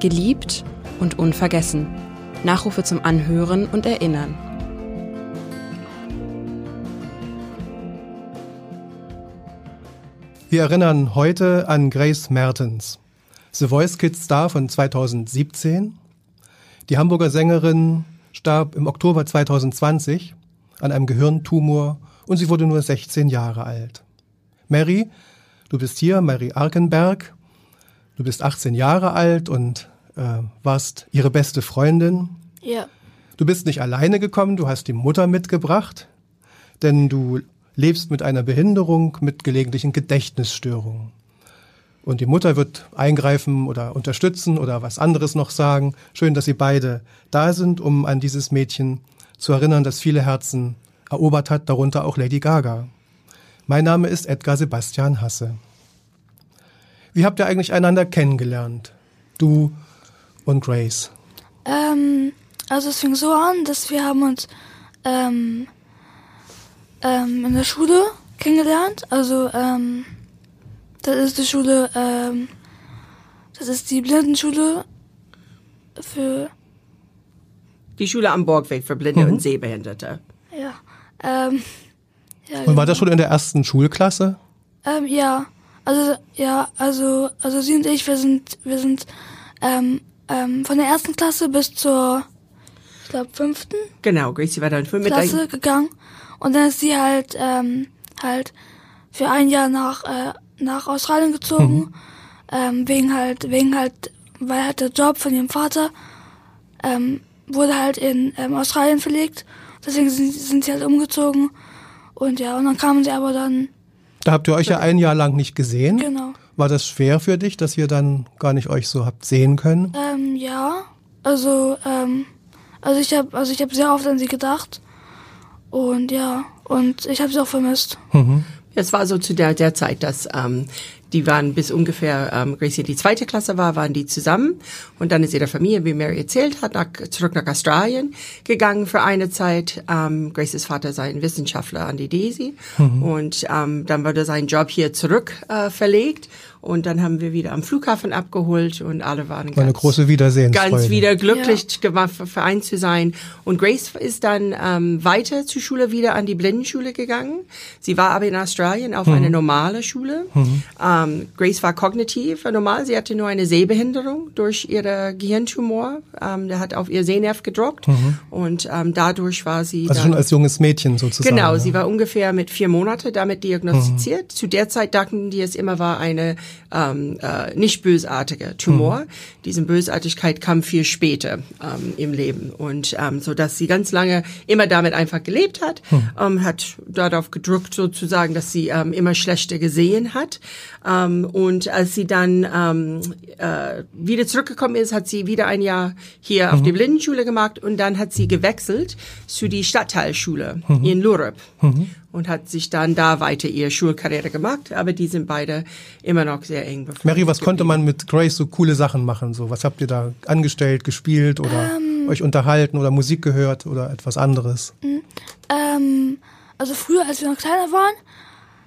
Geliebt und unvergessen. Nachrufe zum Anhören und Erinnern. Wir erinnern heute an Grace Mertens, The Voice Kids Star von 2017. Die Hamburger Sängerin starb im Oktober 2020 an einem Gehirntumor und sie wurde nur 16 Jahre alt. Mary, du bist hier, Mary Arkenberg. Du bist 18 Jahre alt und äh, warst ihre beste Freundin. Ja. Du bist nicht alleine gekommen, du hast die Mutter mitgebracht, denn du lebst mit einer Behinderung mit gelegentlichen Gedächtnisstörungen. Und die Mutter wird eingreifen oder unterstützen oder was anderes noch sagen. Schön, dass Sie beide da sind, um an dieses Mädchen zu erinnern, das viele Herzen erobert hat, darunter auch Lady Gaga. Mein Name ist Edgar Sebastian Hasse. Wie habt ihr eigentlich einander kennengelernt? Du und Grace. Ähm, also es fing so an, dass wir haben uns ähm, ähm, in der Schule kennengelernt. Also ähm, das ist die Schule, ähm, das ist die Blindenschule für Die Schule am Borgweg für Blinde und Sehbehinderte. ja ähm, ja, Und war das schon in der ersten Schulklasse? Ähm, ja, also ja, also also sie und ich, wir sind wir sind ähm, ähm, von der ersten Klasse bis zur ich glaube fünften Genau, Gracie war dann mit Klasse gegangen. Und dann ist sie halt ähm, halt für ein Jahr nach äh, nach Australien gezogen. Ähm, wegen halt wegen halt weil halt der Job von ihrem Vater ähm, wurde halt in ähm, Australien verlegt. Deswegen sind, sind sie halt umgezogen. Und ja und dann kamen sie aber dann Da habt ihr euch ja ein Jahr lang nicht gesehen. genau War das schwer für dich, dass ihr dann gar nicht euch so habt sehen können? Ähm, ja. Also, ähm, also ich habe also ich habe sehr oft an sie gedacht. Und ja, und ich habe sie auch vermisst. Es war so zu der, der Zeit, dass ähm, die waren bis ungefähr, ähm, Gracie die zweite Klasse war, waren die zusammen. Und dann ist ihre Familie, wie Mary erzählt hat, nach, zurück nach Australien gegangen für eine Zeit. Ähm, Graces Vater sei ein Wissenschaftler an die Daisy. Und ähm, dann wurde sein Job hier zurück äh, verlegt. Und dann haben wir wieder am Flughafen abgeholt und alle waren War eine ganz, große Wiedersehensfreude. ganz wieder glücklich gemacht, vereint zu sein. Und Grace ist dann ähm, weiter zur Schule wieder an die Blindenschule gegangen. Sie war aber in Australien auf eine normale Schule. Ähm, Grace war kognitiv normal. Sie hatte nur eine Sehbehinderung durch ihre Gehirntumor. Ähm, der hat auf ihr Sehnerv gedruckt. Und ähm, dadurch war sie Also dann schon als junges Mädchen sozusagen. Genau, ja. sie war ungefähr mit vier Monate damit diagnostiziert. Zu der Zeit dachten die, es immer war eine ähm, äh, nicht bösartige Tumor. Diese Bösartigkeit kam viel später ähm, im Leben. Und ähm, so, dass sie ganz lange immer damit einfach gelebt hat, ähm, hat darauf gedrückt sozusagen, dass sie ähm, immer schlechter gesehen hat. Ähm, und als sie dann ähm, äh, wieder zurückgekommen ist, hat sie wieder ein Jahr hier auf die Blindenschule gemacht. Und dann hat sie gewechselt zu die Stadtteilschule in Lurup und hat sich dann da weiter ihre Schulkarriere gemacht. Aber die sind beide immer noch sehr eng befreundet. Mary, was konnte man mit Grace so coole Sachen machen? So, was habt ihr da angestellt, gespielt oder Ähm. euch unterhalten oder Musik gehört oder etwas anderes? Ähm, also früher, als wir noch kleiner waren,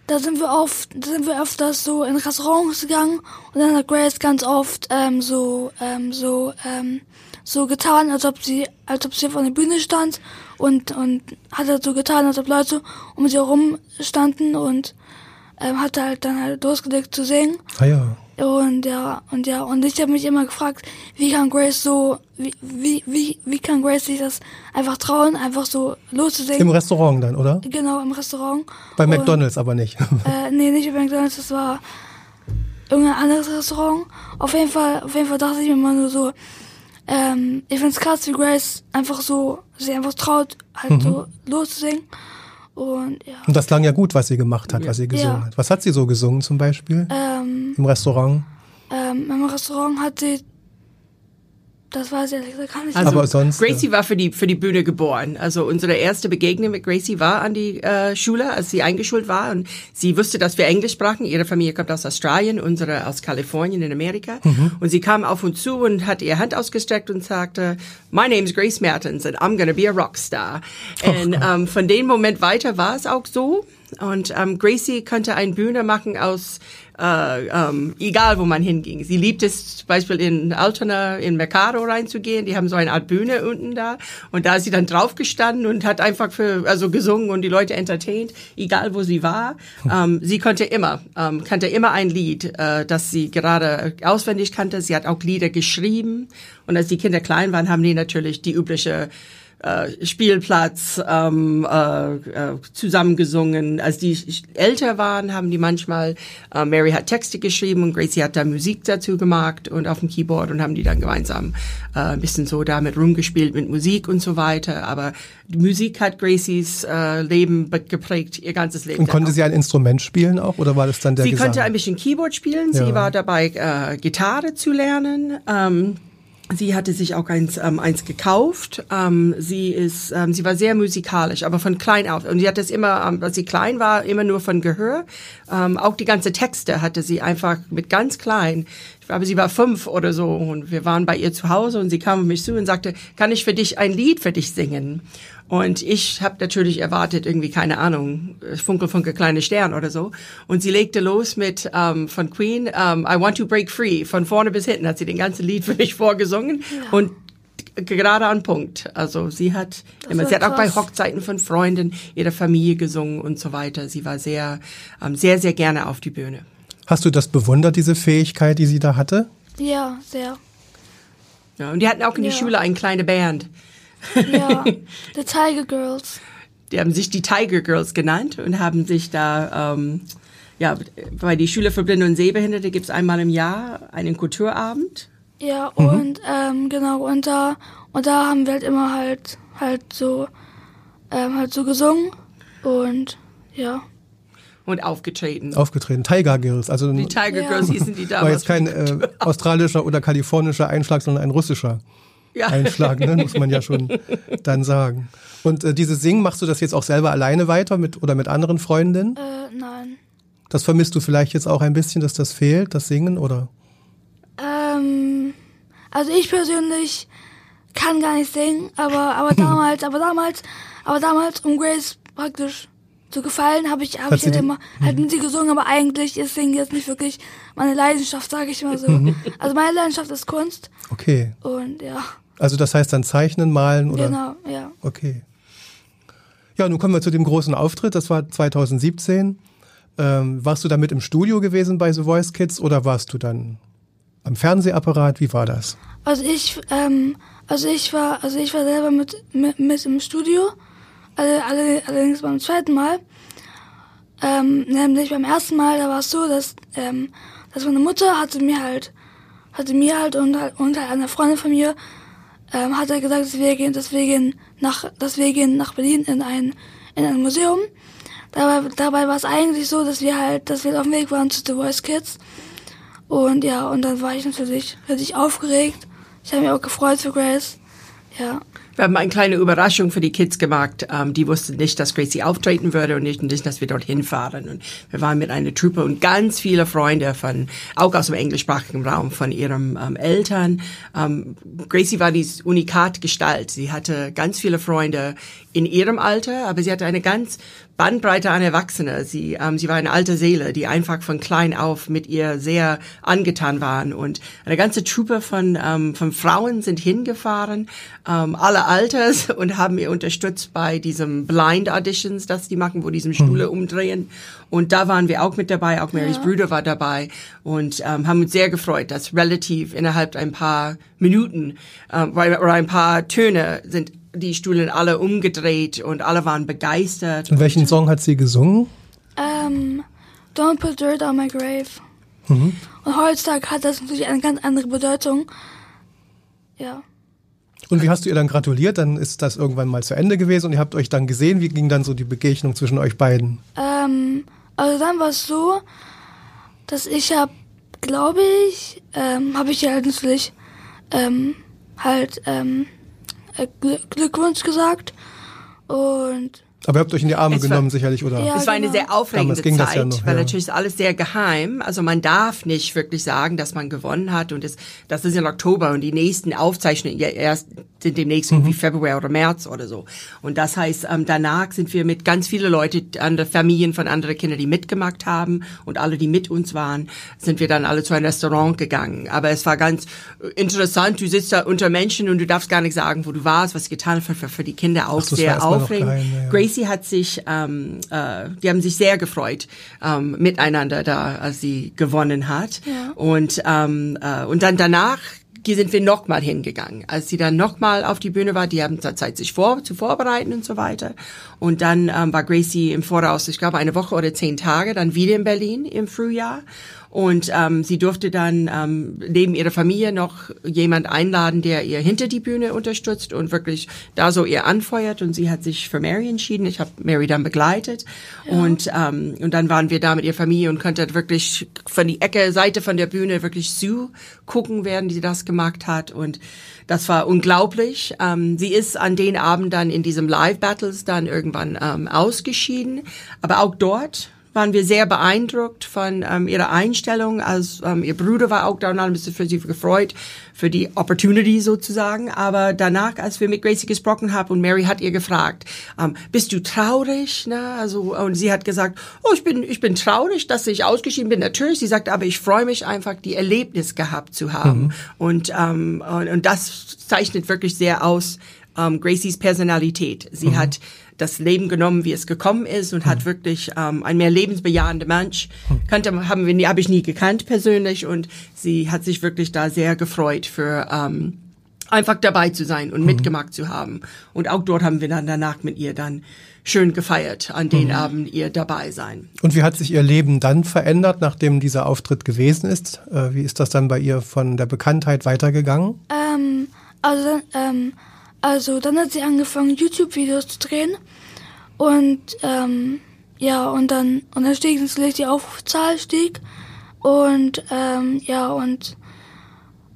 da sind wir oft, da sind wir öfters so in Restaurants gegangen und dann hat Grace ganz oft ähm, so, ähm, so, ähm, so getan, als ob sie, als ob sie auf einer Bühne stand und und hat halt so getan, als ob Leute um sie herum standen und ähm, hat halt dann halt losgelegt zu singen. Ah ja. Und ja, und ja, und ich habe mich immer gefragt, wie kann Grace so, wie, wie, wie, wie kann Grace sich das einfach trauen, einfach so loszusingen? Im Restaurant dann, oder? Genau, im Restaurant. Bei Und, McDonalds aber nicht. Äh, nee, nicht bei McDonalds, das war irgendein anderes Restaurant. Auf jeden Fall, auf jeden Fall dachte ich mir mal nur so, ähm, ich find's krass, wie Grace einfach so, sich einfach traut, halt so loszusingen. Und ja. Und das klang ja gut, was sie gemacht hat, was sie gesungen Ja. hat. Was hat sie so gesungen zum Beispiel Ähm, im Restaurant? ähm, im Restaurant hat sie, das weiß ich ehrlich gesagt gar nicht. Also Aber sonst, Gracie war für die für die Bühne geboren. Also unsere erste Begegnung mit Gracie war an die äh, Schule, als sie eingeschult war und sie wusste, dass wir Englisch sprachen. Ihre Familie kommt aus Australien, unsere aus Kalifornien in Amerika. Und sie kam auf uns zu und hat ihre Hand ausgestreckt und sagte, "My name's Grace Mertens and I'm gonna be a rockstar." Und ähm, von dem Moment weiter war es auch so. und ähm, Gracie könnte eine Bühne machen aus äh, ähm, egal wo man hinging. Sie liebt es zum Beispiel in Altona in Mercado reinzugehen. Die haben so eine Art Bühne unten da und da ist sie dann draufgestanden und hat einfach für also gesungen und die Leute entertained, egal wo sie war. Ähm, sie konnte immer ähm, kannte immer ein Lied, äh, das sie gerade auswendig kannte. Sie hat auch Lieder geschrieben und als die Kinder klein waren, haben die natürlich die übliche äh, Spielplatz ähm, äh, äh, zusammengesungen. Als die älter waren, haben die manchmal, äh, Mary hat Texte geschrieben und Gracie hat da Musik dazu gemacht und auf dem Keyboard und haben die dann gemeinsam äh, ein bisschen so damit rumgespielt mit Musik und so weiter. Aber die Musik hat Gracies äh, Leben geprägt, ihr ganzes Leben. Und konnte sie ein Instrument spielen auch oder war das dann der Sie Gesang? konnte ein bisschen Keyboard spielen. Ja. Sie war dabei, äh, Gitarre zu lernen. Ähm, Sie hatte sich auch eins, ähm, eins gekauft. Ähm, sie ist, ähm, sie war sehr musikalisch, aber von klein auf. Und sie hat es immer, ähm, als sie klein war, immer nur von Gehör. Ähm, auch die ganze Texte hatte sie einfach mit ganz klein. Ich glaube, sie war fünf oder so und wir waren bei ihr zu Hause und sie kam auf mich zu und sagte, kann ich für dich ein Lied für dich singen? Und ich habe natürlich erwartet, irgendwie, keine Ahnung, Funkel, Funkel, kleine Stern oder so. Und sie legte los mit ähm, von Queen, ähm, I Want to Break Free. Von vorne bis hinten hat sie den ganzen Lied für mich vorgesungen. Ja. Und gerade an Punkt. Also sie hat immer, sie hat auch bei Hochzeiten von Freunden ihrer Familie gesungen und so weiter. Sie war sehr, ähm, sehr, sehr gerne auf die Bühne. Hast du das bewundert, diese Fähigkeit, die sie da hatte? Ja, sehr. Ja, und die hatten auch in ja. die Schule eine kleine Band. Ja, The Tiger Girls. Die haben sich die Tiger Girls genannt und haben sich da, ähm, ja, bei die Schule für Blinde und Sehbehinderte gibt es einmal im Jahr einen Kulturabend. Ja, mhm. und ähm, genau, und da, und da haben wir halt immer halt, halt so, ähm, halt so gesungen und ja. Und aufgetreten. Aufgetreten. Tiger Girls. Also die Tiger ja. Girls hießen die damals. War jetzt kein äh, australischer oder kalifornischer Einschlag, sondern ein russischer ja. Einschlag, ne? muss man ja schon dann sagen. Und äh, dieses Singen, machst du das jetzt auch selber alleine weiter mit oder mit anderen Freundinnen? Äh, nein. Das vermisst du vielleicht jetzt auch ein bisschen, dass das fehlt, das Singen, oder? Ähm, also ich persönlich kann gar nicht singen, aber aber damals, aber damals, aber damals um Grace praktisch zu gefallen, habe ich, habe ich halt immer halt mit sie gesungen, aber eigentlich ist Singen jetzt nicht wirklich meine Leidenschaft, sage ich mal so. Mhm. Also meine Leidenschaft ist Kunst. Okay. Und ja. Also das heißt dann zeichnen, malen oder? Genau, ja. Okay. Ja, nun kommen wir zu dem großen Auftritt. Das war 2017. Ähm, warst du damit im Studio gewesen bei The Voice Kids oder warst du dann am Fernsehapparat? Wie war das? Also ich, ähm, also ich war, also ich war selber mit, mit, mit im Studio alle, alle, allerdings beim zweiten Mal. Ähm, nämlich beim ersten Mal, da war es so, dass, ähm, dass meine Mutter hatte mir halt, hatte mir halt und, und halt einer Freundin von mir, ähm, hat er gesagt, dass wir gehen, dass wir gehen nach, dass wir gehen nach Berlin in ein, in ein Museum. Dabei, dabei war es eigentlich so, dass wir halt, dass wir auf dem Weg waren zu The Voice Kids. Und ja, und dann war ich natürlich, natürlich aufgeregt. Ich habe mich auch gefreut für Grace. Ja. Wir haben eine kleine Überraschung für die Kids gemacht. Ähm, die wussten nicht, dass Gracie auftreten würde und nicht, dass wir dorthin fahren. Und wir waren mit einer Truppe und ganz viele Freunde von, auch aus dem englischsprachigen Raum, von ihren ähm, Eltern. Ähm, Gracie war die Unikat-Gestalt. Sie hatte ganz viele Freunde in ihrem Alter, aber sie hatte eine ganz Bandbreite an Erwachsene. Sie, ähm, sie war eine alte Seele, die einfach von klein auf mit ihr sehr angetan waren. Und eine ganze Truppe von, ähm, von Frauen sind hingefahren, ähm, alle Alters, und haben ihr unterstützt bei diesem Blind Auditions, das die machen, wo die diesen Stule mhm. umdrehen. Und da waren wir auch mit dabei, auch Marys ja. Brüder war dabei und ähm, haben uns sehr gefreut, dass relativ innerhalb ein paar Minuten ähm, oder ein paar Töne sind die Stühlen alle umgedreht und alle waren begeistert. Und welchen Song hat sie gesungen? Ähm, Don't Put Dirt on My Grave. Mhm. Und heutzutage hat das natürlich eine ganz andere Bedeutung. Ja. Und wie hast du ihr dann gratuliert? Dann ist das irgendwann mal zu Ende gewesen und ihr habt euch dann gesehen. Wie ging dann so die Begegnung zwischen euch beiden? Ähm, also dann war es so, dass ich habe, glaube ich, ähm, habe ich ihr halt natürlich ähm, halt ähm, äh, Glückwunsch gesagt. Und Aber ihr habt euch in die Arme Es war- genommen, sicherlich, oder? Ja. es war eine genau. sehr aufregende ging das Zeit, ja noch, weil ja. natürlich ist alles sehr geheim. Also man darf nicht wirklich sagen, dass man gewonnen hat. Und das, das ist im Oktober und die nächsten Aufzeichnungen ja erst sind demnächst Mhm. irgendwie Februar oder März oder so. Und das heißt, ähm, danach sind wir mit ganz viele Leute, andere Familien von anderen Kindern, die mitgemacht haben und alle, die mit uns waren, sind wir dann alle zu einem Restaurant gegangen. Aber es war ganz interessant. Du sitzt da unter Menschen und du darfst gar nicht sagen, wo du warst, was du getan hast. Für, für, für die Kinder auch Ach, war sehr aufregend. geheim, ja, ja. Gracie hat sich, ähm, äh, die haben sich sehr gefreut ähm, miteinander da, als sie gewonnen hat. Ja. Und ähm, äh, und dann danach sind wir nochmal hingegangen. Als sie dann nochmal auf die Bühne war, die haben Zeit, sich vor, zu vorbereiten und so weiter. Und dann ähm, war Gracie im Voraus, ich glaube, eine Woche oder zehn Tage, dann wieder in Berlin im Frühjahr. Und ähm, sie durfte dann ähm, neben ihrer Familie noch jemand einladen, der ihr hinter die Bühne unterstützt und wirklich da so ihr anfeuert. Und sie hat sich für Mary entschieden. Ich habe Mary dann begleitet. Und, ähm, und dann waren wir da mit ihrer Familie und konnte wirklich von die Ecke, Seite von der Bühne wirklich zu gucken, während sie das gemacht hat. Und das war unglaublich. Ähm, sie ist an den Abend dann in diesem Live-Battles dann irgendwann ähm, ausgeschieden. Aber auch dort waren wir sehr beeindruckt von ähm, ihrer Einstellung. Als ähm, ihr Bruder war auch da und ein bisschen für sie gefreut für die Opportunity sozusagen. Aber danach, als wir mit Gracie gesprochen haben und Mary hat ihr gefragt, ähm, bist du traurig? Ne? Also und sie hat gesagt, oh, ich bin ich bin traurig, dass ich ausgeschieden bin. Natürlich, sie sagt, aber ich freue mich einfach, die Erlebnis gehabt zu haben. Und, ähm, und und das zeichnet wirklich sehr aus ähm, Gracies Personalität. Sie hat das Leben genommen, wie es gekommen ist und hat wirklich ähm, ein mehr lebensbejahender Mensch. Kannte, haben wir nie, habe ich nie gekannt persönlich und sie hat sich wirklich da sehr gefreut für ähm, einfach dabei zu sein und mitgemacht zu haben. Und auch dort haben wir dann danach mit ihr dann schön gefeiert, an den Abend ihr dabei sein. Und wie hat sich ihr Leben dann verändert, nachdem dieser Auftritt gewesen ist? Äh, wie ist das dann bei ihr von der Bekanntheit weitergegangen? Ähm, also, ähm, also dann hat sie angefangen, YouTube-Videos zu drehen. Und ähm, ja, und dann und dann stieg natürlich die Aufrufzahl stieg. Und ähm, ja, und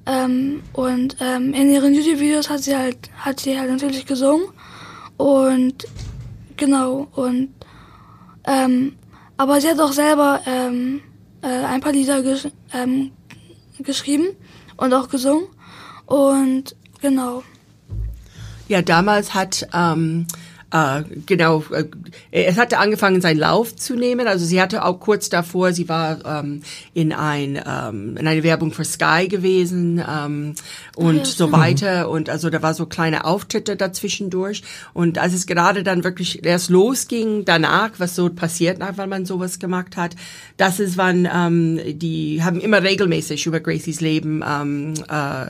ähm, und ähm, in ihren YouTube-Videos hat sie halt hat sie halt natürlich gesungen. Und genau, und ähm, aber sie hat auch selber ähm, äh, ein paar Lieder gesch ähm, geschrieben und auch gesungen. Und genau. Ja, damals hat ähm, äh, genau, äh, es hatte angefangen, seinen Lauf zu nehmen. Also sie hatte auch kurz davor, sie war ähm, in ein ähm, in eine Werbung für Sky gewesen ähm, und ja, so weiter. Und also da war so kleine Auftritte dazwischendurch. Und als es gerade dann wirklich erst losging, danach, was so passiert, nach, weil man sowas gemacht hat, das ist wann ähm, die haben immer regelmäßig über Gracies Leben ähm, äh,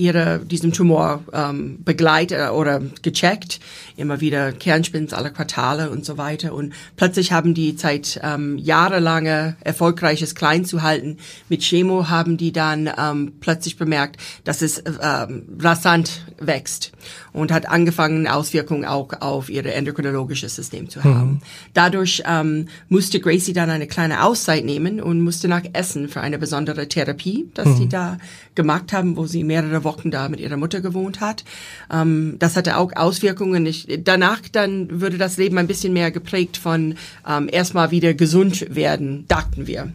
ihre diesen Tumor ähm, begleitet oder gecheckt, immer wieder Kernspins alle Quartale und so weiter. Und plötzlich haben die seit ähm, jahrelange erfolgreiches Klein zu halten. Mit Chemo haben die dann ähm, plötzlich bemerkt, dass es ähm, rasant wächst. Und hat angefangen Auswirkungen auch auf ihr endokrinologisches System zu haben. Dadurch ähm, musste Gracie dann eine kleine Auszeit nehmen und musste nach Essen für eine besondere Therapie, dass sie da gemacht haben, wo sie mehrere Wochen da mit ihrer Mutter gewohnt hat. Ähm, das hatte auch Auswirkungen. Ich, danach dann würde das Leben ein bisschen mehr geprägt von ähm, erstmal wieder gesund werden, dachten wir.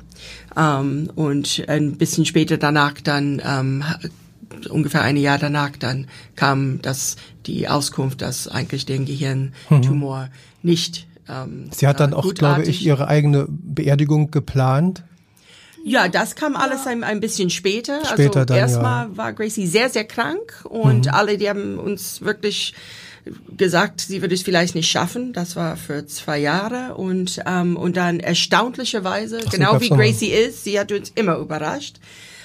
Ähm, und ein bisschen später danach dann ähm, ungefähr ein Jahr danach dann kam das die Auskunft, dass eigentlich den Gehirntumor nicht ähm, Sie hat dann auch, glaube ich, ihre eigene Beerdigung geplant. Ja, das kam alles ein, ein bisschen später. Später also erstmal war Gracie sehr, sehr krank und alle, die haben uns wirklich gesagt, sie würde es vielleicht nicht schaffen. Das war für zwei Jahre und ähm, und dann erstaunlicherweise, so, genau wie. Gracie ist, sie hat uns immer überrascht.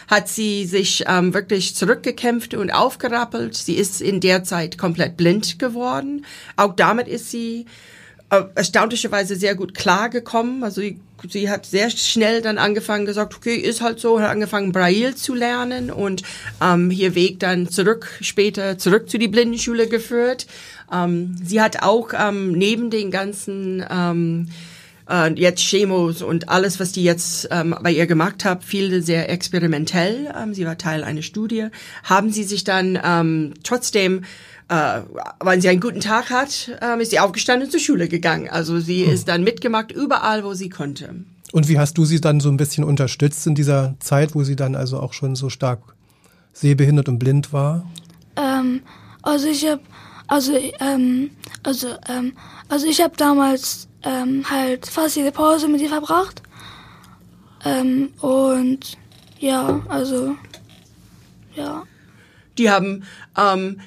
Hat sie sich ähm, wirklich zurückgekämpft und aufgerappelt. Sie ist in der Zeit komplett blind geworden. Auch damit ist sie erstaunlicherweise sehr gut klargekommen. Also sie, sie hat sehr schnell dann angefangen gesagt, okay, ist halt so, hat angefangen Braille zu lernen und ähm, hier Weg dann zurück, später zurück zu die Blindenschule geführt. Ähm, sie hat auch ähm, neben den ganzen ähm, äh, jetzt Chemos und alles, was die jetzt ähm, bei ihr gemacht hat, viel sehr experimentell. Ähm, sie war Teil einer Studie. Haben sie sich dann ähm, trotzdem äh, weil sie einen guten Tag hat, ähm, ist sie aufgestanden und zur Schule gegangen. Also sie hm. ist dann mitgemacht überall, wo sie konnte. Und wie hast du sie dann so ein bisschen unterstützt in dieser Zeit, wo sie dann also auch schon so stark sehbehindert und blind war? Ähm, also ich habe also ähm, also ähm, also ich habe damals ähm, halt fast jede Pause mit ihr verbracht. Ähm, und ja also ja. Die haben ähm,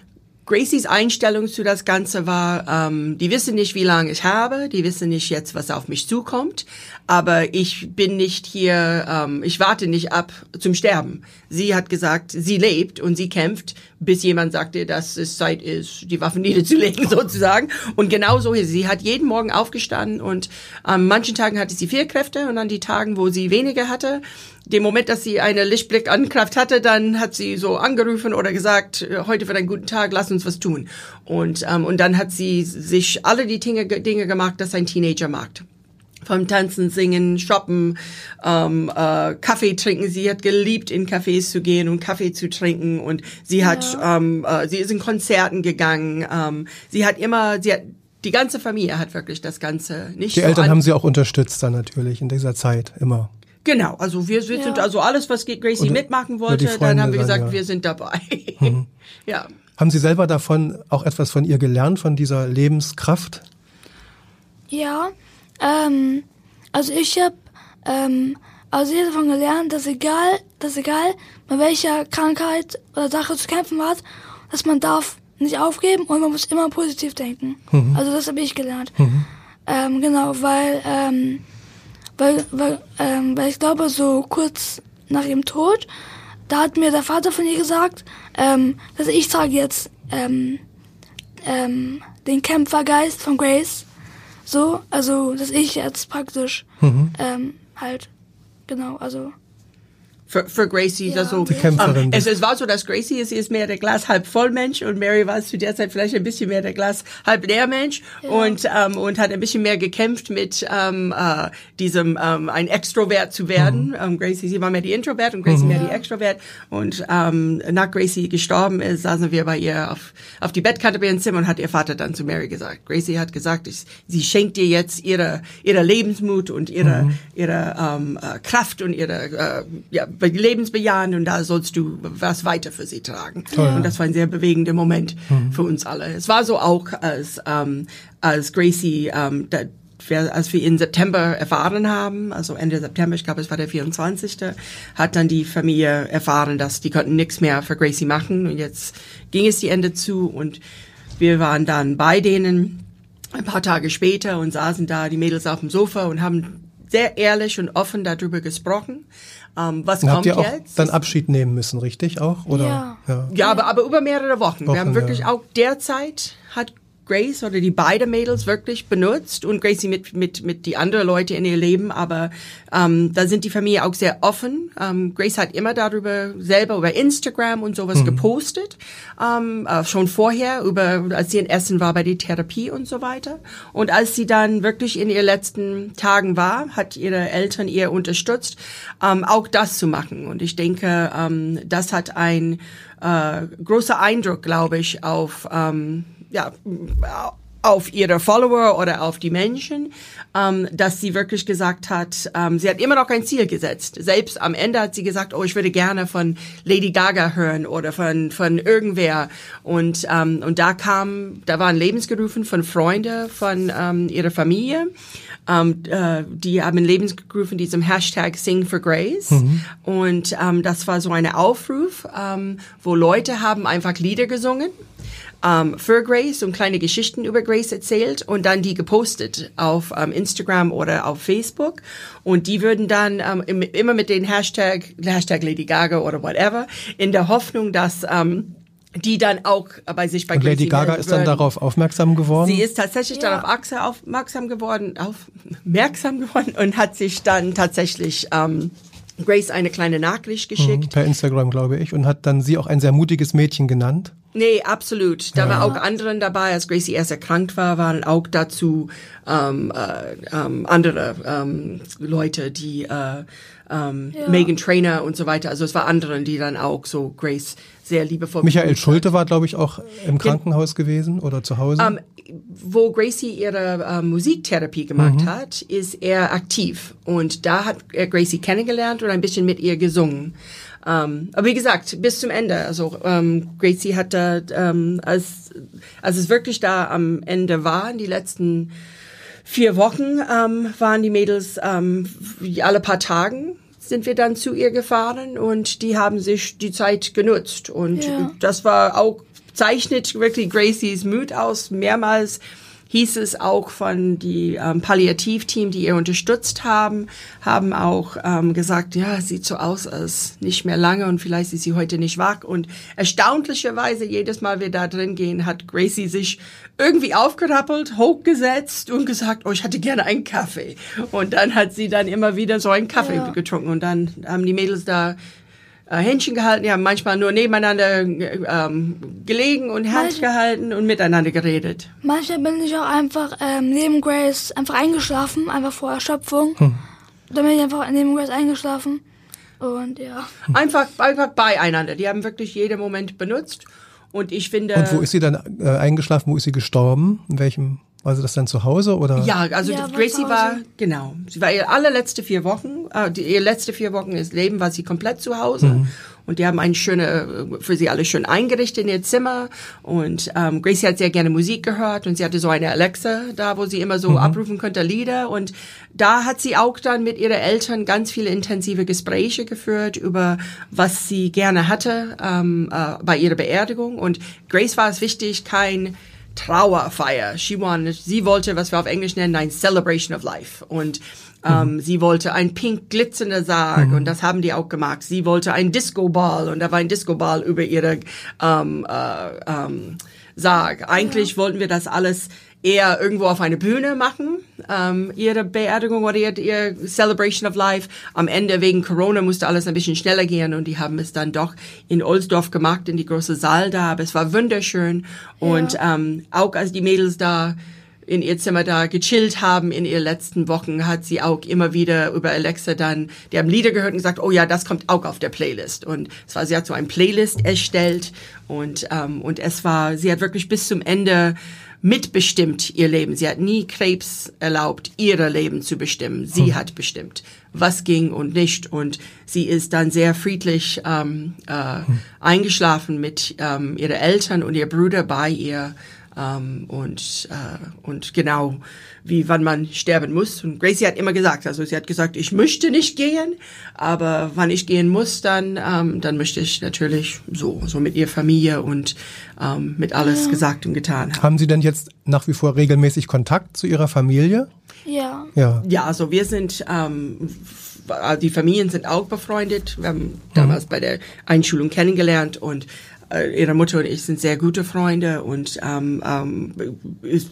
Gracies Einstellung zu das Ganze war, ähm, die wissen nicht, wie lange ich habe, die wissen nicht jetzt, was auf mich zukommt, aber ich bin nicht hier, ähm, ich warte nicht ab zum Sterben. Sie hat gesagt, sie lebt und sie kämpft, bis jemand sagte, dass es Zeit ist, die Waffen niederzulegen sozusagen. Und genauso ist sie. hat jeden Morgen aufgestanden und an manchen Tagen hatte sie vier Kräfte und an die Tagen, wo sie weniger hatte, dem Moment, dass sie eine Lichtblick an Kraft hatte, dann hat sie so angerufen oder gesagt, äh, heute wird ein guter Tag, lass uns was tun. Und, ähm, und dann hat sie sich alle die Dinge, Dinge gemacht, das ein Teenager macht vom Tanzen, Singen, Shoppen, ähm, äh, Kaffee trinken. Sie hat geliebt, in Cafés zu gehen und Kaffee zu trinken. Und sie hat, ja. ähm, äh, sie ist in Konzerten gegangen. Ähm, sie hat immer, sie hat die ganze Familie hat wirklich das Ganze nicht. Die so Eltern haben sie auch unterstützt dann natürlich in dieser Zeit immer. Genau, also wir, wir ja. sind also alles, was Gracie oder, mitmachen wollte, dann haben wir gesagt, dann, ja. wir sind dabei. Mhm. ja. Haben Sie selber davon auch etwas von ihr gelernt, von dieser Lebenskraft? Ja, ähm, also ich habe ähm, also ich habe davon gelernt, dass egal, dass egal mit welcher Krankheit oder Sache zu kämpfen hat, dass man darf nicht aufgeben und man muss immer positiv denken. Mhm. Also das habe ich gelernt. Mhm. Ähm, genau, weil ähm, weil, weil, ähm, weil ich glaube, so kurz nach ihrem Tod, da hat mir der Vater von ihr gesagt, ähm, dass ich trage jetzt ähm, ähm, den Kämpfergeist von Grace. So, also dass ich jetzt praktisch mhm. ähm, halt, genau, also für, für Gracie ja. so. Die Kämpferin. Um, es, es war so, dass Gracie ist, ist mehr der Glas halb voll Mensch und Mary war zu der Zeit vielleicht ein bisschen mehr der Glas halb leer Mensch ja. und ähm, und hat ein bisschen mehr gekämpft mit ähm, äh, diesem ähm, ein Extrovert zu werden. Mhm. Ähm, Gracie, sie war mehr die Introvert und Gracie mhm. mehr die Extrovert und ähm, nach Gracie gestorben ist, saßen wir bei ihr auf auf die Bettkante bei ihrem Zimmer und hat ihr Vater dann zu Mary gesagt. Gracie hat gesagt, ich, sie schenkt dir jetzt ihre ihre Lebensmut und ihre mhm. ihre ähm, äh, Kraft und ihre äh, ja lebensbejahend und da sollst du was weiter für sie tragen. Toll. Und das war ein sehr bewegender Moment mhm. für uns alle. Es war so auch, als, ähm, als Gracie, ähm, da, als wir in September erfahren haben, also Ende September, ich glaube es war der 24., hat dann die Familie erfahren, dass die konnten nichts mehr für Gracie machen und jetzt ging es die Ende zu und wir waren dann bei denen ein paar Tage später und saßen da die Mädels auf dem Sofa und haben sehr ehrlich und offen darüber gesprochen. Ähm, was und kommt habt ihr auch jetzt? dann Abschied nehmen müssen, richtig auch? Oder? Ja. Ja, ja aber, aber über mehrere Wochen. Wochen Wir haben wirklich ja. auch derzeit hat Grace oder die beiden Mädels wirklich benutzt und Gracie mit mit mit die anderen Leute in ihr Leben, aber ähm, da sind die Familie auch sehr offen. Ähm, Grace hat immer darüber selber über Instagram und sowas mhm. gepostet, ähm, äh, schon vorher über als sie in Essen war bei der Therapie und so weiter. Und als sie dann wirklich in ihren letzten Tagen war, hat ihre Eltern ihr unterstützt, ähm, auch das zu machen. Und ich denke, ähm, das hat ein äh, großer Eindruck, glaube ich, auf ähm, ja, auf ihre Follower oder auf die Menschen, ähm, dass sie wirklich gesagt hat, ähm, sie hat immer noch ein Ziel gesetzt. Selbst am Ende hat sie gesagt, oh, ich würde gerne von Lady Gaga hören oder von von irgendwer. Und ähm, und da kam, da waren Lebensgerufen von Freunde von ähm, ihrer Familie. Ähm, äh, die haben Lebensgerufen diesem Hashtag Sing for Grace. Mhm. Und ähm, das war so ein Aufruf, ähm, wo Leute haben einfach Lieder gesungen ähm, für Grace und kleine Geschichten über Grace erzählt und dann die gepostet auf ähm, Instagram oder auf Facebook. Und die würden dann ähm, immer mit den Hashtag, Hashtag Lady Gaga oder whatever, in der Hoffnung, dass ähm, die dann auch bei sich bei Und Lady Gaga ist dann darauf aufmerksam geworden? Sie ist tatsächlich ja. darauf aufmerksam geworden, aufmerksam geworden und hat sich dann tatsächlich ähm, Grace eine kleine Nachricht geschickt. Mhm, per Instagram, glaube ich. Und hat dann sie auch ein sehr mutiges Mädchen genannt. Nee, absolut. Da war auch anderen dabei, als Gracie erst erkrankt war, waren auch dazu ähm, äh, ähm, andere ähm, Leute, die äh, ähm, Ja. Megan Trainer und so weiter. Also es war anderen, die dann auch so Grace sehr liebevoll Michael Schulte war, glaube ich, auch im Krankenhaus gewesen oder zu Hause. Ähm, wo Gracie ihre äh, Musiktherapie gemacht hat, ist er aktiv. Und da hat er Gracie kennengelernt und ein bisschen mit ihr gesungen. Ähm, aber wie gesagt, bis zum Ende. Also ähm, Gracie hat da, ähm, als, als es wirklich da am Ende war, in die letzten vier Wochen, waren die Mädels alle paar Tagen sind wir dann zu ihr gefahren und die haben sich die Zeit genutzt. Und Ja. das war auch, zeichnet wirklich Gracies Mut aus. Mehrmals hieß es auch von die ähm, Palliativteam, die ihr unterstützt haben, haben auch ähm, gesagt, ja, sieht so aus, als nicht mehr lange und vielleicht ist sie heute nicht wach. Und erstaunlicherweise, jedes Mal wir da drin gehen, hat Gracie sich irgendwie aufgerappelt, hochgesetzt und gesagt, oh, ich hätte gerne einen Kaffee. Und dann hat sie dann immer wieder so einen Kaffee Ja. getrunken und dann haben die Mädels da äh, Händchen gehalten, die haben manchmal nur nebeneinander äh, ähm, gelegen und Hand gehalten und miteinander geredet. Manchmal bin ich auch einfach ähm, neben Grace einfach eingeschlafen, einfach vor Erschöpfung. Hm. Dann bin ich einfach neben Grace eingeschlafen. Und ja. Einfach, einfach beieinander. Die haben wirklich jeden Moment benutzt. Und ich finde. Und wo ist sie dann äh, eingeschlafen? Wo ist sie gestorben? In welchem? War sie das dann zu Hause oder? Ja, also Ja, Gracie war, genau, sie war ihr allerletzte vier Wochen, äh, die, ihr letzte vier Wochen des Lebens war sie komplett zu Hause. Mhm. Und die haben ein schöne, äh, für sie alle schön eingerichtet in ihr Zimmer. Und ähm, Gracie hat sehr gerne Musik gehört und sie hatte so eine Alexa da, wo sie immer Mhm. so abrufen konnte, Lieder. Und da hat sie auch dann mit ihren Eltern ganz viele intensive Gespräche geführt über, was sie gerne hatte ähm, äh, bei ihrer Beerdigung. Und Grace war es wichtig, kein Trauerfeier. She wanted, sie wollte, was wir auf Englisch nennen, ein Celebration of Life. Und ähm, sie wollte ein pink glitzernder Sarg und das haben die auch gemacht. Sie wollte ein Disco-Ball und da war ein Disco-Ball über ihre ähm, äh, ähm, Sarg. Eigentlich wollten wir das alles eher irgendwo auf eine Bühne machen, ähm, ihre Beerdigung oder ihr, ihr Celebration of Life. Am Ende wegen Corona musste alles ein bisschen schneller gehen und die haben es dann doch in Ohlsdorf gemacht, in die große Saal da. Aber es war wunderschön und ähm, auch als die Mädels da in ihr Zimmer da gechillt haben in ihren letzten Wochen, hat sie auch immer wieder über Alexa dann, die haben Lieder gehört und gesagt, oh ja, das kommt auch auf der Playlist. Und es war, sie hat so ein Playlist erstellt und, ähm, und es war, sie hat wirklich bis zum Ende mitbestimmt ihr Leben. Sie hat nie Krebs erlaubt, ihr Leben zu bestimmen. Sie hat bestimmt, was ging und nicht. Und sie ist dann sehr friedlich ähm, äh, eingeschlafen mit ähm, ihren Eltern und ihr Bruder bei ihr. Ähm, und, äh, und genau wie wann man sterben muss. Und Gracie hat immer gesagt, also sie hat gesagt, ich möchte nicht gehen, aber wann ich gehen muss, dann, ähm, dann möchte ich natürlich so, so mit ihr Familie und ähm, mit alles gesagt und getan haben. Haben Sie denn jetzt nach wie vor regelmäßig Kontakt zu Ihrer Familie? Ja. Ja. Ja, also wir sind, ähm, die Familien sind auch befreundet. Wir haben damals bei der Einschulung kennengelernt und ihre Mutter und ich sind sehr gute Freunde und ähm, ähm, ist,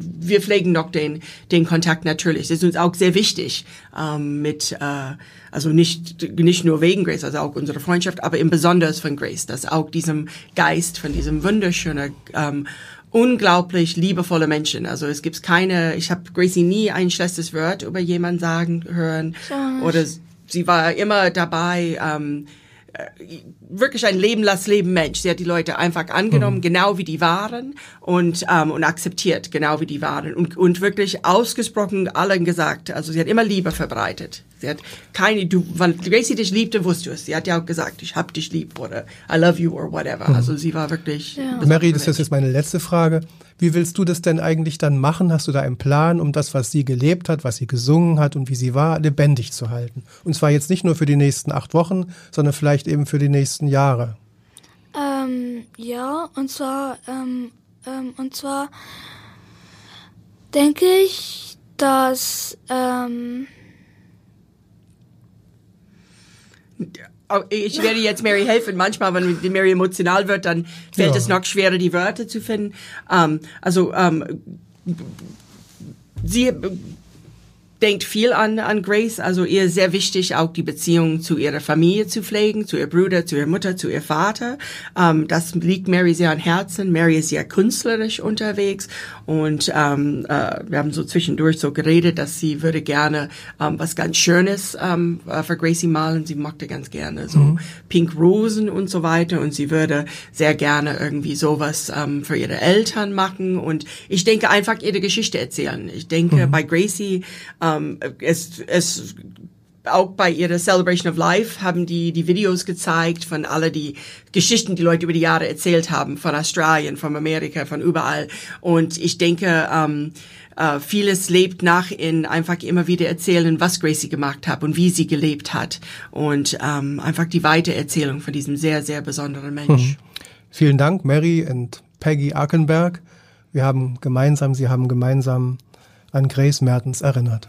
wir pflegen noch den, den Kontakt natürlich. Das ist uns auch sehr wichtig, ähm, mit, äh, also nicht, nicht nur wegen Grace, also auch unsere Freundschaft, aber im Besonders von Grace, dass auch diesem Geist von diesem wunderschönen, ähm, unglaublich liebevolle Menschen. Also es gibt keine, ich habe Gracie nie ein schlechtes Wort über jemanden sagen hören Schon. oder sie war immer dabei, ähm, äh, wirklich ein Leben, lass Leben Mensch. Sie hat die Leute einfach angenommen, genau wie die waren und, ähm, und akzeptiert, genau wie die waren und, und wirklich ausgesprochen allen gesagt. Also sie hat immer Liebe verbreitet. Sie hat keine, du, weil Gracie dich liebte, wusste du es. Sie hat ja auch gesagt, ich hab dich lieb oder I love you or whatever. Also sie war wirklich. Ja. Mary, das ist jetzt meine letzte Frage. Wie willst du das denn eigentlich dann machen? Hast du da einen Plan, um das, was sie gelebt hat, was sie gesungen hat und wie sie war, lebendig zu halten? Und zwar jetzt nicht nur für die nächsten acht Wochen, sondern vielleicht eben für die nächsten Jahre. Ähm, ja, und zwar, ähm, ähm, und zwar denke ich, dass, ähm, Ich werde jetzt Mary helfen. Manchmal, wenn Mary emotional wird, dann fällt Ja. es noch schwerer, die Wörter zu finden. Ähm, also ähm, sie, denkt viel an, an Grace. Also ihr ist sehr wichtig, auch die Beziehung zu ihrer Familie zu pflegen, zu ihr Bruder, zu ihrer Mutter, zu ihr Vater. Ähm, das liegt Mary sehr am Herzen. Mary ist sehr künstlerisch unterwegs und ähm, äh, wir haben so zwischendurch so geredet, dass sie würde gerne ähm, was ganz Schönes ähm, äh, für Gracie malen. Sie mochte ganz gerne so mhm. Pink Rosen und so weiter und sie würde sehr gerne irgendwie sowas ähm, für ihre Eltern machen und ich denke einfach ihre Geschichte erzählen. Ich denke mhm. bei Gracie ähm, es, es auch bei ihrer Celebration of Life haben die die Videos gezeigt von alle die Geschichten, die Leute über die Jahre erzählt haben, von Australien, von Amerika, von überall. Und ich denke, ähm, äh, vieles lebt nach in einfach immer wieder erzählen, was Gracie gemacht hat und wie sie gelebt hat. Und ähm, einfach die Weitererzählung von diesem sehr, sehr besonderen Mensch. Mhm. Vielen Dank, Mary und Peggy Ackenberg. Wir haben gemeinsam, Sie haben gemeinsam an Grace Mertens erinnert.